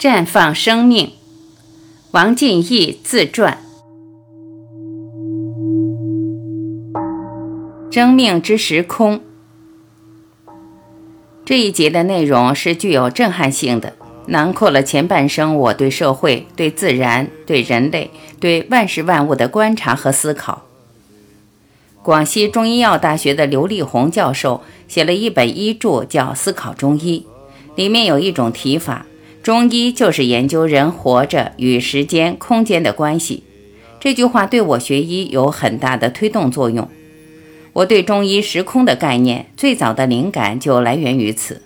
绽放生命，王进义自传。生命之时空这一节的内容是具有震撼性的，囊括了前半生我对社会、对自然、对人类、对万事万物的观察和思考。广西中医药大学的刘立红教授写了一本医著，叫《思考中医》，里面有一种提法。中医就是研究人活着与时间、空间的关系。这句话对我学医有很大的推动作用。我对中医时空的概念最早的灵感就来源于此。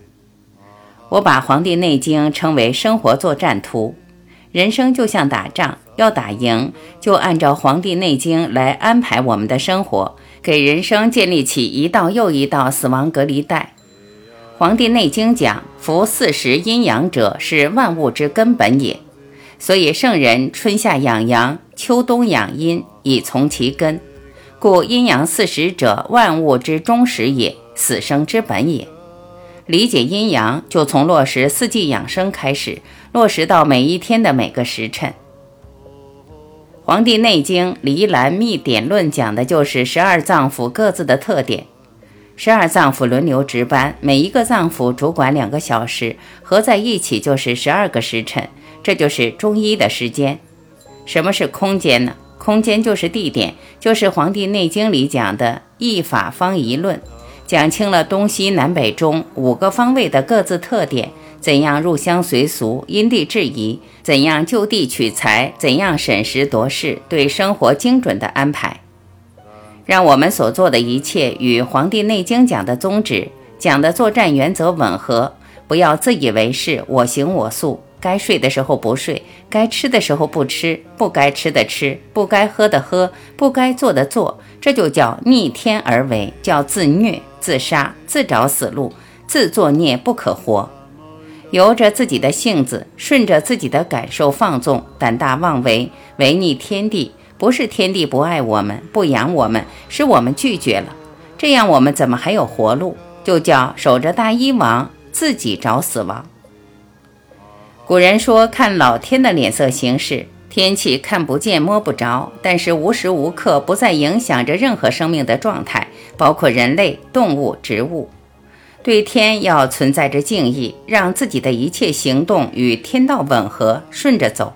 我把《黄帝内经》称为生活作战图。人生就像打仗，要打赢，就按照《黄帝内经》来安排我们的生活，给人生建立起一道又一道死亡隔离带。《黄帝内经》讲：“夫四时阴阳者，是万物之根本也。所以圣人春夏养阳，秋冬养阴，以从其根。故阴阳四时者，万物之终始也，死生之本也。理解阴阳，就从落实四季养生开始，落实到每一天的每个时辰。”《黄帝内经·离兰秘典论》讲的就是十二脏腑各自的特点。十二脏腑轮流值班，每一个脏腑主管两个小时，合在一起就是十二个时辰，这就是中医的时间。什么是空间呢？空间就是地点，就是《黄帝内经》里讲的“一法方一论”，讲清了东西南北中五个方位的各自特点，怎样入乡随俗、因地制宜，怎样就地取材，怎样审时度势，对生活精准的安排。让我们所做的一切与《黄帝内经》讲的宗旨、讲的作战原则吻合，不要自以为是、我行我素。该睡的时候不睡，该吃的时候不吃，不该吃的吃，不该喝的喝，不该做的做，这就叫逆天而为，叫自虐、自杀、自找死路、自作孽不可活。由着自己的性子，顺着自己的感受放纵，胆大妄为，违逆天地。不是天地不爱我们，不养我们，是我们拒绝了。这样我们怎么还有活路？就叫守着大医王，自己找死亡。古人说，看老天的脸色行事，天气看不见摸不着，但是无时无刻不在影响着任何生命的状态，包括人类、动物、植物。对天要存在着敬意，让自己的一切行动与天道吻合，顺着走。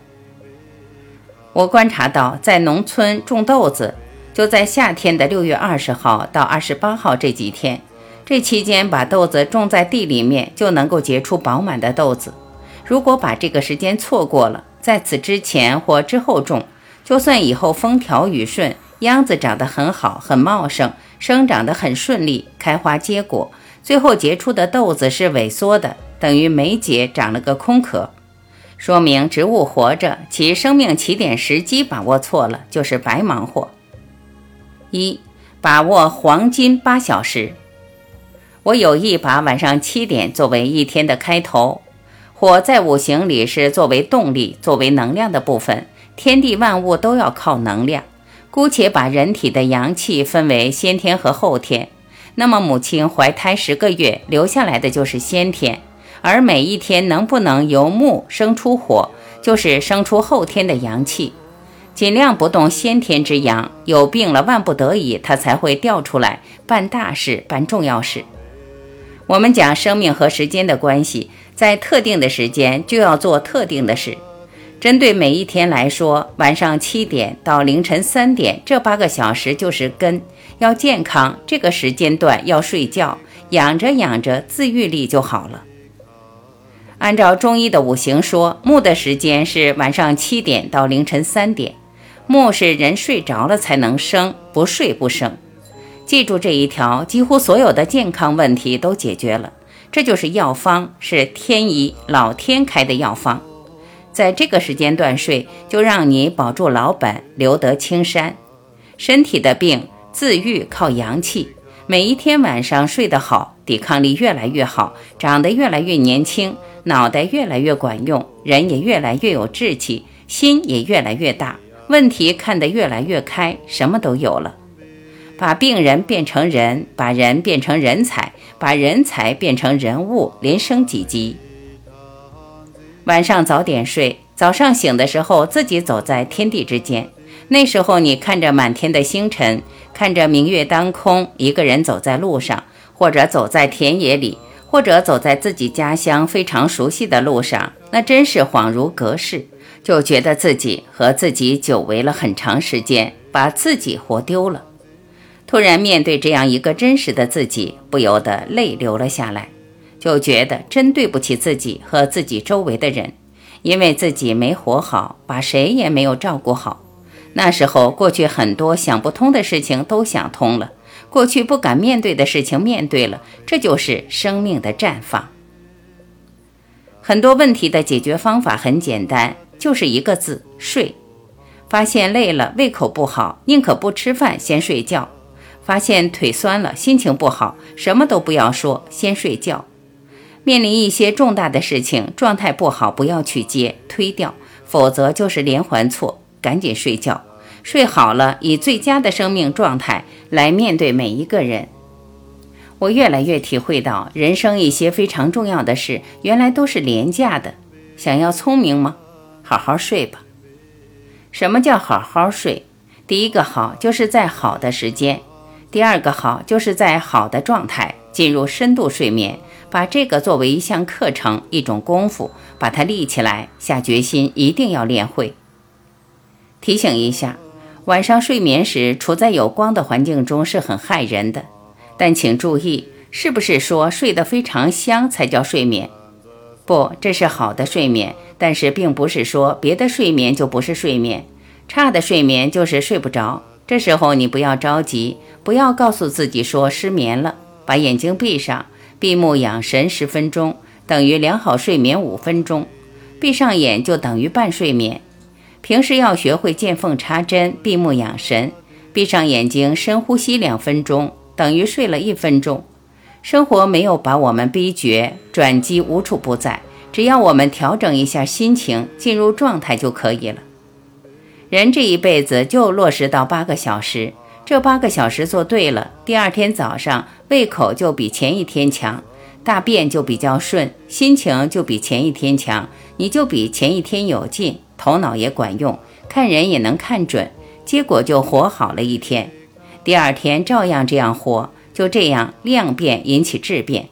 我观察到，在农村种豆子，就在夏天的六月二十号到二十八号这几天，这期间把豆子种在地里面，就能够结出饱满的豆子。如果把这个时间错过了，在此之前或之后种，就算以后风调雨顺，秧子长得很好、很茂盛，生长得很顺利，开花结果，最后结出的豆子是萎缩的，等于没结，长了个空壳。说明植物活着，其生命起点时机把握错了，就是白忙活。一、把握黄金八小时。我有意把晚上七点作为一天的开头。火在五行里是作为动力、作为能量的部分，天地万物都要靠能量。姑且把人体的阳气分为先天和后天，那么母亲怀胎十个月留下来的就是先天。而每一天能不能由木生出火，就是生出后天的阳气。尽量不动先天之阳，有病了万不得已，它才会掉出来办大事、办重要事。我们讲生命和时间的关系，在特定的时间就要做特定的事。针对每一天来说，晚上七点到凌晨三点这八个小时就是根，要健康，这个时间段要睡觉，养着养着自愈力就好了。按照中医的五行说，木的时间是晚上七点到凌晨三点。木是人睡着了才能生，不睡不生。记住这一条，几乎所有的健康问题都解决了。这就是药方，是天医老天开的药方。在这个时间段睡，就让你保住老本，留得青山。身体的病自愈靠阳气，每一天晚上睡得好，抵抗力越来越好，长得越来越年轻。脑袋越来越管用，人也越来越有志气，心也越来越大，问题看得越来越开，什么都有了。把病人变成人，把人变成人才，把人才变成人物，连升几级。晚上早点睡，早上醒的时候自己走在天地之间。那时候你看着满天的星辰，看着明月当空，一个人走在路上，或者走在田野里，或者走在自己家乡非常熟悉的路上，那真是恍如隔世，就觉得自己和自己久违了很长时间，把自己活丢了。突然面对这样一个真实的自己，不由得泪流了下来，就觉得真对不起自己和自己周围的人，因为自己没活好，把谁也没有照顾好。那时候，过去很多想不通的事情都想通了，过去不敢面对的事情面对了，这就是生命的绽放。很多问题的解决方法很简单，就是一个字：睡。发现累了，胃口不好，宁可不吃饭，先睡觉。发现腿酸了，心情不好，什么都不要说，先睡觉。面临一些重大的事情，状态不好，不要去接，推掉，否则就是连环错，赶紧睡觉。睡好了，以最佳的生命状态来面对每一个人。我越来越体会到，人生一些非常重要的事，原来都是廉价的。想要聪明吗？好好睡吧。什么叫好好睡？第一个好，就是在好的时间。第二个好，就是在好的状态进入深度睡眠，把这个作为一项课程、一种功夫，把它立起来，下决心一定要练会。提醒一下，晚上睡眠时处在有光的环境中是很害人的，但请注意，是不是说睡得非常香才叫睡眠？不，这是好的睡眠，但是并不是说别的睡眠就不是睡眠，差的睡眠就是睡不着。这时候你不要着急，不要告诉自己说失眠了，把眼睛闭上，闭目养神十分钟，等于良好睡眠五分钟。闭上眼就等于半睡眠。平时要学会见缝插针，闭目养神，闭上眼睛深呼吸两分钟，等于睡了一分钟。生活没有把我们逼绝，转机无处不在，只要我们调整一下心情，进入状态就可以了。人这一辈子就落实到八个小时，这八个小时做对了，第二天早上胃口就比前一天强，大便就比较顺，心情就比前一天强，你就比前一天有劲，头脑也管用，看人也能看准，结果就活好了一天。第二天照样这样活，就这样量变引起质变，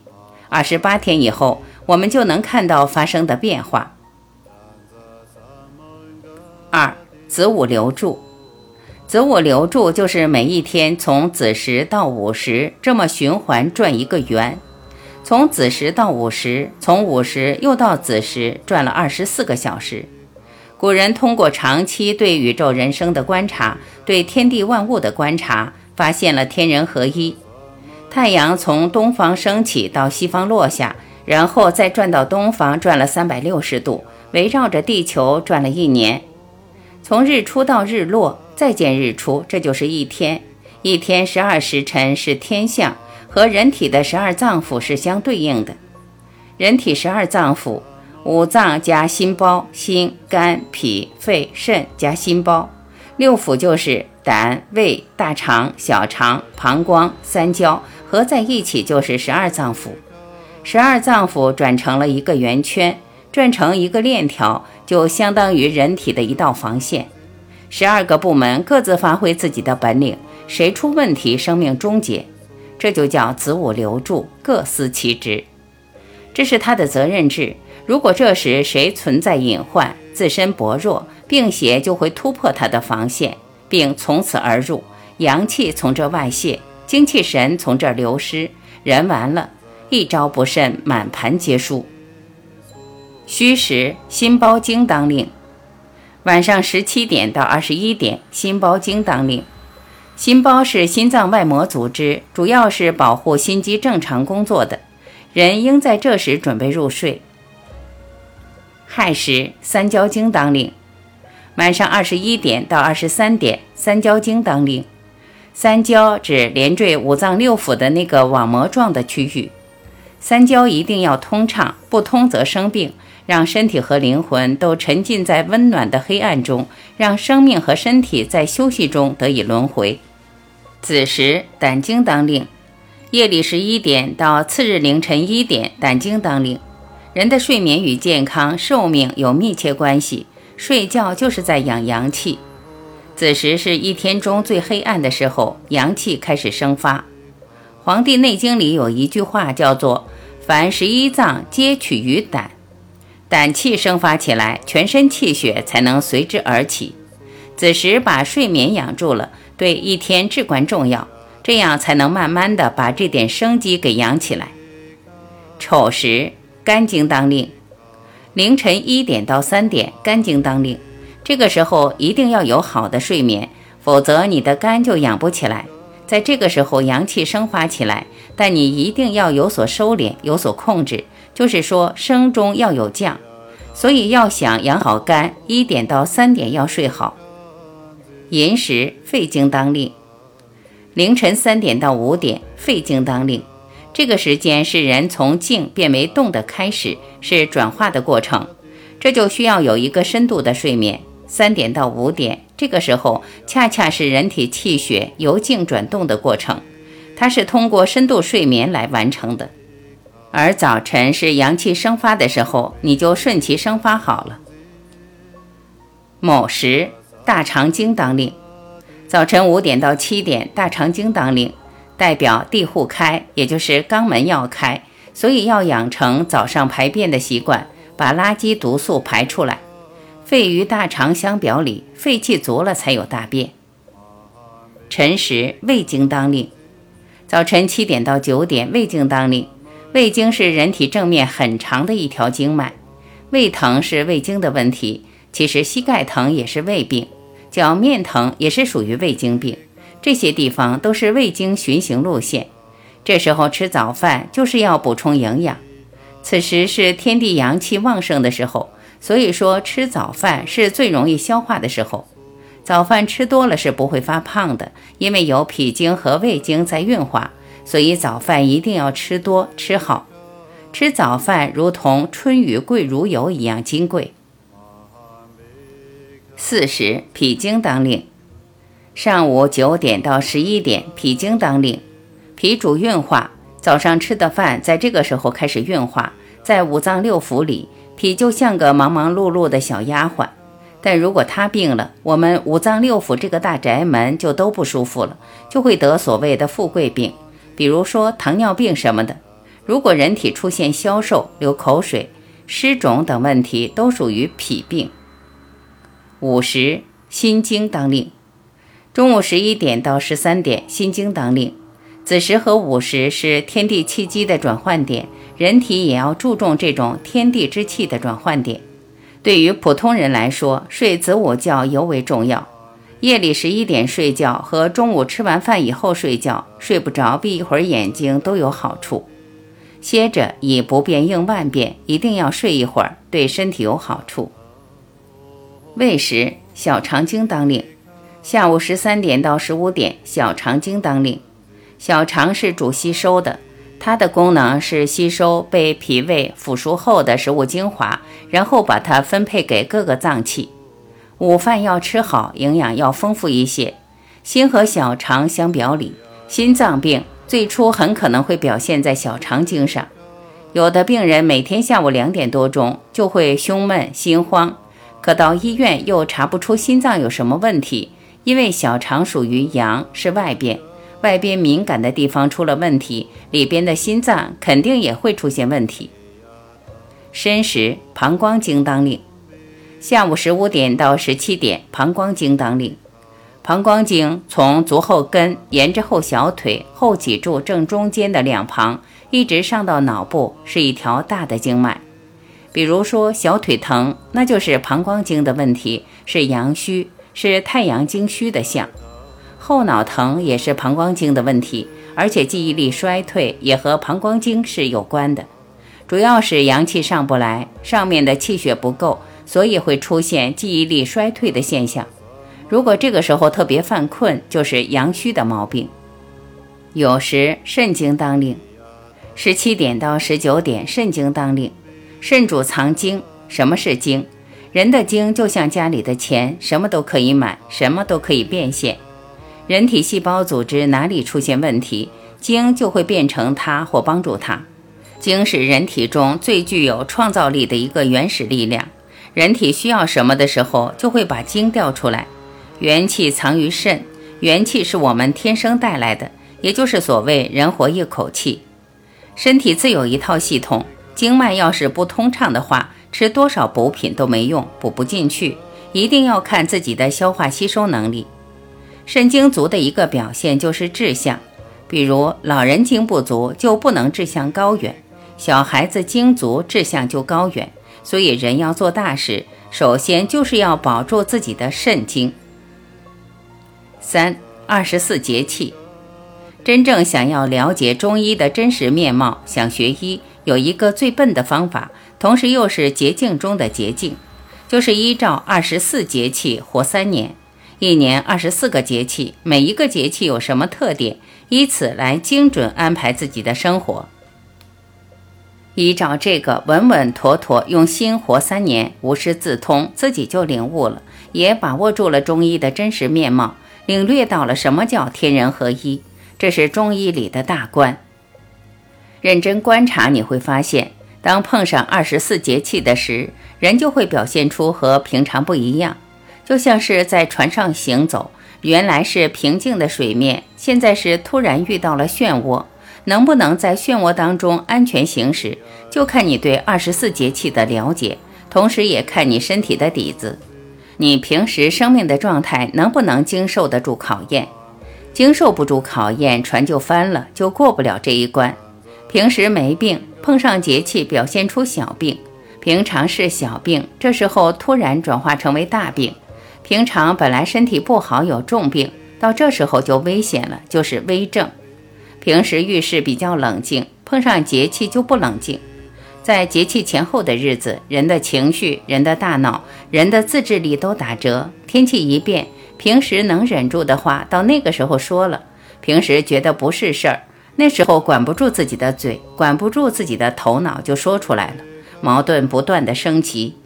二十八天以后，我们就能看到发生的变化。二。子午流注，子午流注就是每一天从子时到午时这么循环转一个圆，从子时到午时，从午时又到子时，转了二十四个小时。古人通过长期对宇宙人生的观察，对天地万物的观察，发现了天人合一。太阳从东方升起到西方落下，然后再转到东方，转了三百六十度，围绕着地球转了一年。从日出到日落，再见日出，这就是一天。一天十二时辰是天象，和人体的十二脏腑是相对应的。人体十二脏腑，五脏加心包，心、肝、脾、肺、肾加心包；六腑就是胆、胃、大肠、小肠、膀胱、三焦，合在一起就是十二脏腑。十二脏腑转成了一个圆圈。转成一个链条，就相当于人体的一道防线。十二个部门各自发挥自己的本领，谁出问题，生命终结。这就叫子午流注，各司其职。这是他的责任制。如果这时谁存在隐患，自身薄弱，病邪就会突破他的防线，并从此而入，阳气从这外泄，精气神从这流失，人完了，一招不慎，满盘皆输。戌时，心包经当令。晚上十七点到二十一点，心包经当令。心包是心脏外膜组织，主要是保护心肌正常工作的。人应在这时准备入睡。亥时，三焦经当令。晚上二十一点到二十三点，三焦经当令。三焦指连缀五脏六腑的那个网膜状的区域。三焦一定要通畅，不通则生病。让身体和灵魂都沉浸在温暖的黑暗中，让生命和身体在休息中得以轮回。子时胆经当令，夜里十一点到次日凌晨一点，胆经当令。人的睡眠与健康、寿命有密切关系，睡觉就是在养阳气。子时是一天中最黑暗的时候，阳气开始生发。《黄帝内经》里有一句话叫做“凡十一脏皆取于胆”，胆气生发起来，全身气血才能随之而起。子时把睡眠养住了，对一天至关重要，这样才能慢慢的把这点生机给养起来。丑时。肝经当令，凌晨一点到三点，肝经当令。这个时候一定要有好的睡眠，否则你的肝就养不起来。在这个时候阳气生发起来，但你一定要有所收敛，有所控制，就是说升中要有降。所以要想养好肝，一点到三点要睡好。寅时肺经当令，凌晨三点到五点，肺经当令。这个时间是人从静变为动的开始，是转化的过程，这就需要有一个深度的睡眠。三点到五点，这个时候恰恰是人体气血由静转动的过程，它是通过深度睡眠来完成的。而早晨是阳气生发的时候，你就顺其生发好了。卯时，大肠经当令，早晨五点到七点，大肠经当令。代表地户开，也就是肛门要开，所以要养成早上排便的习惯，把垃圾毒素排出来。肺与大肠相表里，肺气足了才有大便。辰时胃经当令，早晨七点到九点胃经当令。胃经是人体正面很长的一条经脉，胃疼是胃经的问题，其实膝盖疼也是胃病，脚面疼也是属于胃经病。这些地方都是胃经循行路线，这时候吃早饭就是要补充营养。此时是天地阳气旺盛的时候，所以说吃早饭是最容易消化的时候。早饭吃多了是不会发胖的，因为有脾经和胃经在运化，所以早饭一定要吃多吃好。吃早饭如同春雨贵如油一样金贵。四时脾经当令。上午九点到十一点，脾经当令，脾主运化。早上吃的饭在这个时候开始运化，在五脏六腑里，脾就像个忙忙碌碌的小丫鬟。但如果他病了，我们五脏六腑这个大宅门就都不舒服了，就会得所谓的富贵病，比如说糖尿病什么的。如果人体出现消瘦、流口水、湿肿等问题，都属于脾病。午时，心经当令。中午十一点到十三点，心经当令。子时和午时是天地气机的转换点，人体也要注重这种天地之气的转换点。对于普通人来说，睡子午觉尤为重要。夜里十一点睡觉和中午吃完饭以后睡觉，睡不着闭一会儿眼睛都有好处。歇着以不变应万变，一定要睡一会儿，对身体有好处。未时，小肠经当令。下午十三点到十五点，小肠经当令。小肠是主吸收的，它的功能是吸收被脾胃腐熟后的食物精华，然后把它分配给各个脏器。午饭要吃好，营养要丰富一些。心和小肠相表里，心脏病最初很可能会表现在小肠经上。有的病人每天下午两点多钟就会胸闷心慌，可到医院又查不出心脏有什么问题。因为小肠属于阳，是外边，外边敏感的地方出了问题，里边的心脏肯定也会出现问题。申时，膀胱经当令，下午十五点到十七点，膀胱经当令。膀胱经从足后跟，沿着后小腿后脊柱正中间的两旁，一直上到脑部，是一条大的经脉。比如说小腿疼，那就是膀胱经的问题，是阳虚。是太阳经虚的象，后脑疼也是膀胱经的问题，而且记忆力衰退也和膀胱经是有关的，主要是阳气上不来，上面的气血不够，所以会出现记忆力衰退的现象。如果这个时候特别犯困，就是阳虚的毛病。有时肾经当令，十七点到十九点肾经当令，肾主藏精，什么是精？人的精就像家里的钱，什么都可以买，什么都可以变现。人体细胞组织哪里出现问题，精就会变成它或帮助它。精是人体中最具有创造力的一个原始力量。人体需要什么的时候，就会把精调出来。元气藏于肾，元气是我们天生带来的，也就是所谓人活一口气。身体自有一套系统，经脉要是不通畅的话，吃多少补品都没用，补不进去。一定要看自己的消化吸收能力。肾精足的一个表现就是志向，比如老人精不足就不能志向高远，小孩子精足志向就高远。所以人要做大事，首先就是要保住自己的肾精。三二十四节气，真正想要了解中医的真实面貌，想学医有一个最笨的方法，同时又是捷径中的捷径，就是依照二十四节气活三年。一年二十四个节气，每一个节气有什么特点，以此来精准安排自己的生活。依照这个稳稳妥妥用心活三年，无师自通，自己就领悟了，也把握住了中医的真实面貌，领略到了什么叫天人合一，这是中医里的大观。认真观察，你会发现，当碰上二十四节气的时，人就会表现出和平常不一样。就像是在船上行走，原来是平静的水面，现在是突然遇到了漩涡。能不能在漩涡当中安全行驶，就看你对二十四节气的了解，同时也看你身体的底子。你平时生命的状态能不能经受得住考验？经受不住考验，船就翻了，就过不了这一关。平时没病，碰上节气表现出小病；平常是小病，这时候突然转化成为大病。平常本来身体不好有重病，到这时候就危险了，就是危症。平时遇事比较冷静，碰上节气就不冷静。在节气前后的日子，人的情绪、人的大脑、人的自制力都打折。天气一变，平时能忍住的话，到那个时候说了；平时觉得不是事儿，那时候管不住自己的嘴，管不住自己的头脑，就说出来了，矛盾不断的升级。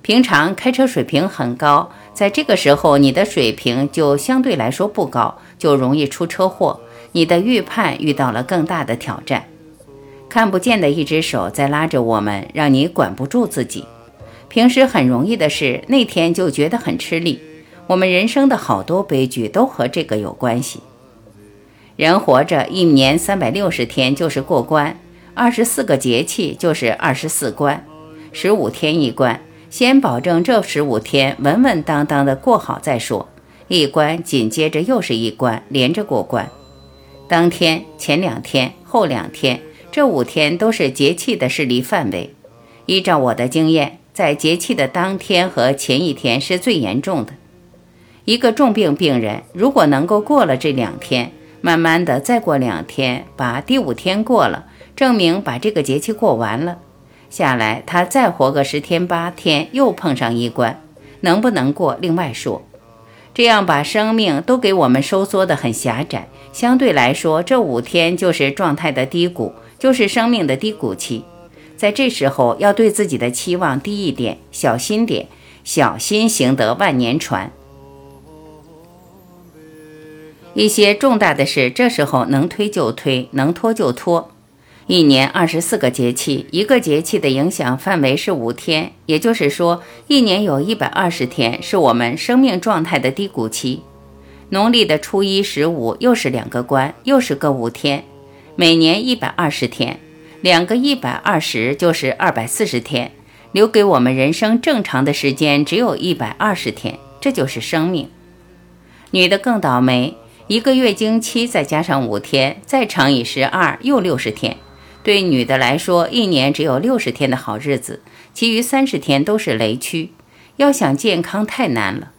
平常开车水平很高。在这个时候，你的水平就相对来说不高，就容易出车祸。你的预判遇到了更大的挑战，看不见的一只手在拉着我们，让你管不住自己。平时很容易的事，那天就觉得很吃力。我们人生的好多悲剧都和这个有关系。人活着一年三百六十天就是过关，二十四个节气就是二十四关，十五天一关。先保证这十五天稳稳当当的过好再说，一关紧接着又是一关，连着过关。当天、前两天、后两天，这五天都是节气的势力范围。依照我的经验，在节气的当天和前一天是最严重的。一个重病病人，如果能够过了这两天，慢慢的再过两天，把第五天过了，证明把这个节气过完了。下来，他再活个十天八天，又碰上一关，能不能过另外说。这样把生命都给我们收缩得很狭窄，相对来说，这五天就是状态的低谷，就是生命的低谷期。在这时候，要对自己的期望低一点，小心点，小心行得万年船。一些重大的事，这时候能推就推，能拖就拖。一年二十四个节气，一个节气的影响范围是五天，也就是说，一年有一百二十天是我们生命状态的低谷期。农历的初一、十五又是两个关，又是个五天。每年一百二十天，两个一百二十就是二百四十天，留给我们人生正常的时间只有一百二十天，这就是生命。女的更倒霉，一个月经期再加上五天，再乘以十二，又六十天。对女的来说，一年只有六十天的好日子，其余三十天都是雷区。要想健康太难了，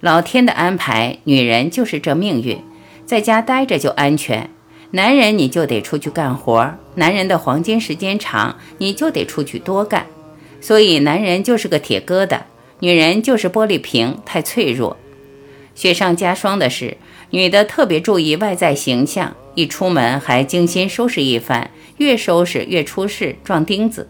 老天的安排，女人就是这命运，在家待着就安全。男人你就得出去干活，男人的黄金时间长，你就得出去多干。所以男人就是个铁疙瘩，女人就是玻璃瓶，太脆弱。雪上加霜的是，女的特别注意外在形象，一出门还精心收拾一番。越收拾越出事，撞钉子。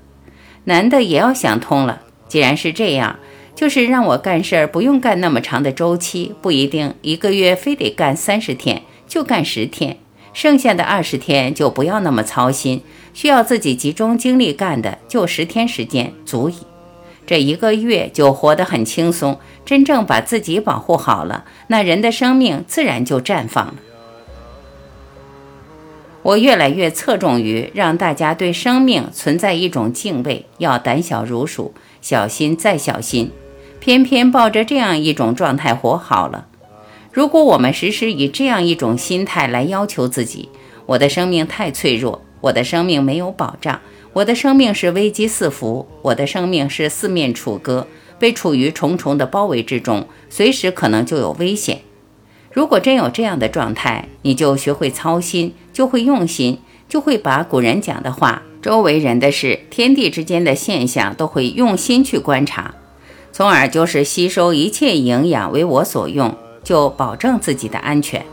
男的也要想通了，既然是这样，就是让我干事儿不用干那么长的周期，不一定一个月非得干三十天，就干十天，剩下的二十天就不要那么操心，需要自己集中精力干的就十天时间足矣。这一个月就活得很轻松，真正把自己保护好了，那人的生命自然就绽放了。我越来越侧重于让大家对生命存在一种敬畏，要胆小如鼠，小心再小心。偏偏抱着这样一种状态活好了。如果我们时时以这样一种心态来要求自己，我的生命太脆弱，我的生命没有保障，我的生命是危机四伏，我的生命是四面楚歌，被处于重重的包围之中，随时可能就有危险。如果真有这样的状态，你就学会操心，就会用心，就会把古人讲的话、周围人的事、天地之间的现象，都会用心去观察。从而就是吸收一切营养为我所用，就保证自己的安全。